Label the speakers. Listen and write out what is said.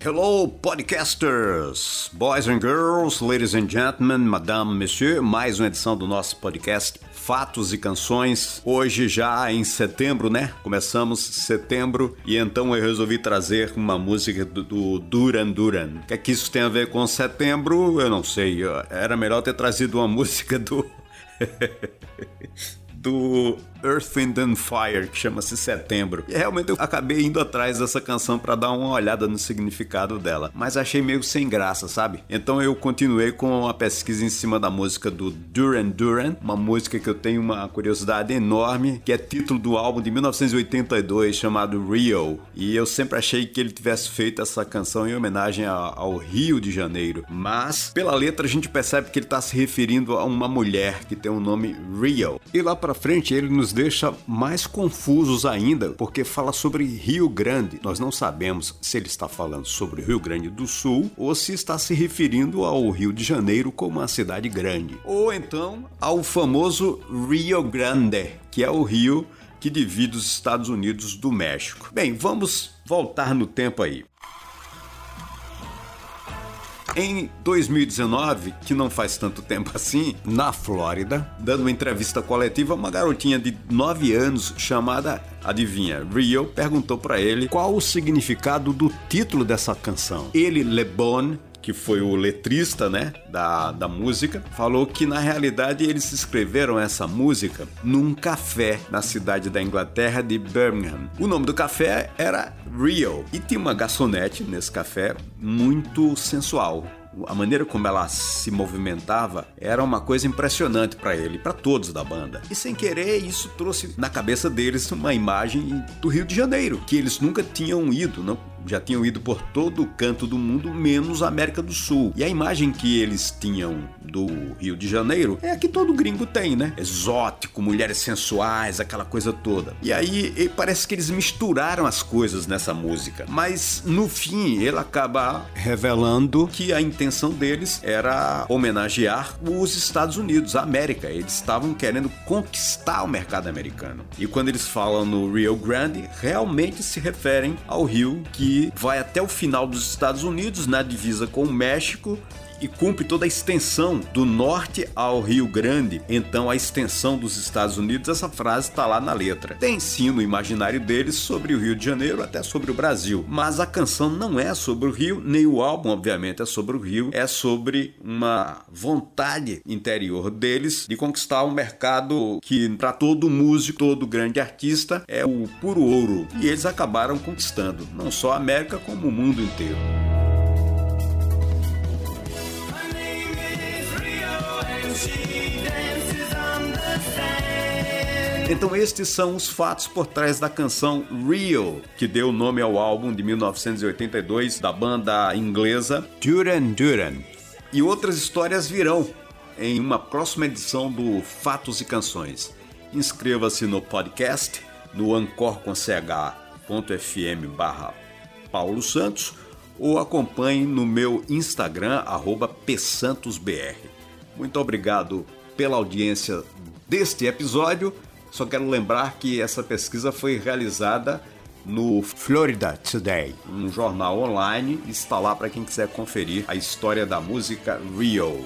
Speaker 1: Hello, podcasters, boys and girls, ladies and gentlemen, madame, monsieur, mais uma edição do nosso podcast Fatos e Canções. Hoje já em setembro, né? Começamos setembro e então eu resolvi trazer uma música do, Duran Duran. O que é que isso tem a ver com setembro? Eu não sei. Era melhor ter trazido uma música do do Earth, Wind and Fire, que chama-se Setembro. E realmente eu acabei indo atrás dessa canção para dar uma olhada no significado dela, mas achei meio sem graça, sabe? Então eu continuei com a pesquisa em cima da música do Duran Duran, uma música que eu tenho uma curiosidade enorme, que é título do álbum de 1982 chamado Rio. E eu sempre achei que ele tivesse feito essa canção em homenagem ao Rio de Janeiro, mas pela letra a gente percebe que ele está se referindo a uma mulher que tem o nome Rio. E lá para frente ele nos deixa mais confusos ainda, porque fala sobre Rio Grande. Nós não sabemos se ele está falando sobre Rio Grande do Sul ou se está se referindo ao Rio de Janeiro como uma cidade grande, ou então ao famoso Rio Grande, que é o rio que divide os Estados Unidos do México. Bem, vamos voltar no tempo aí. Em 2019, que não faz tanto tempo assim, na Flórida, dando uma entrevista coletiva, uma garotinha de 9 anos chamada, adivinha, Rio, perguntou para ele qual o significado do título dessa canção. Ele, LeBon, que foi o letrista, né, da, da música, falou que na realidade eles escreveram essa música num café na cidade da Inglaterra de Birmingham. O nome do café era Rio e tinha uma garçonete nesse café muito sensual. A maneira como ela se movimentava era uma coisa impressionante para ele, para todos da banda. E sem querer, isso trouxe na cabeça deles uma imagem do Rio de Janeiro, que eles nunca tinham ido, não já tinham ido por todo o canto do mundo, menos a América do Sul. E a imagem que eles tinham do Rio de Janeiro é a que todo gringo tem, né? Exótico, mulheres sensuais, aquela coisa toda. E aí parece que eles misturaram as coisas nessa música. Mas no fim, ele acaba revelando que a intenção deles era homenagear os Estados Unidos, a América. Eles estavam querendo conquistar o mercado americano. E quando eles falam no Rio Grande, realmente se referem ao rio que vai até o final dos Estados Unidos, na divisa com o México, e cumpre toda a extensão do norte ao Rio Grande, então a extensão dos Estados Unidos, essa frase está lá na letra. Tem sim no imaginário deles sobre o Rio de Janeiro, até sobre o Brasil, mas a canção não é sobre o Rio, nem o álbum, obviamente, é sobre o Rio, é sobre uma vontade interior deles de conquistar um mercado que, para todo músico, todo grande artista, é o puro ouro. E eles acabaram conquistando, não só a América, como o mundo inteiro. Então estes são os fatos por trás da canção Real, que deu nome ao álbum de 1982 da banda inglesa Duran Duran. E outras histórias virão em uma próxima edição do Fatos e Canções. Inscreva-se no podcast no ancor.ch.fm barra Paulo Santos ou acompanhe no meu Instagram, arroba psantosbr. Muito obrigado pela audiência deste episódio só quero lembrar que essa pesquisa foi realizada no Florida Today, um jornal online. Está lá para quem quiser conferir a história da música Rio.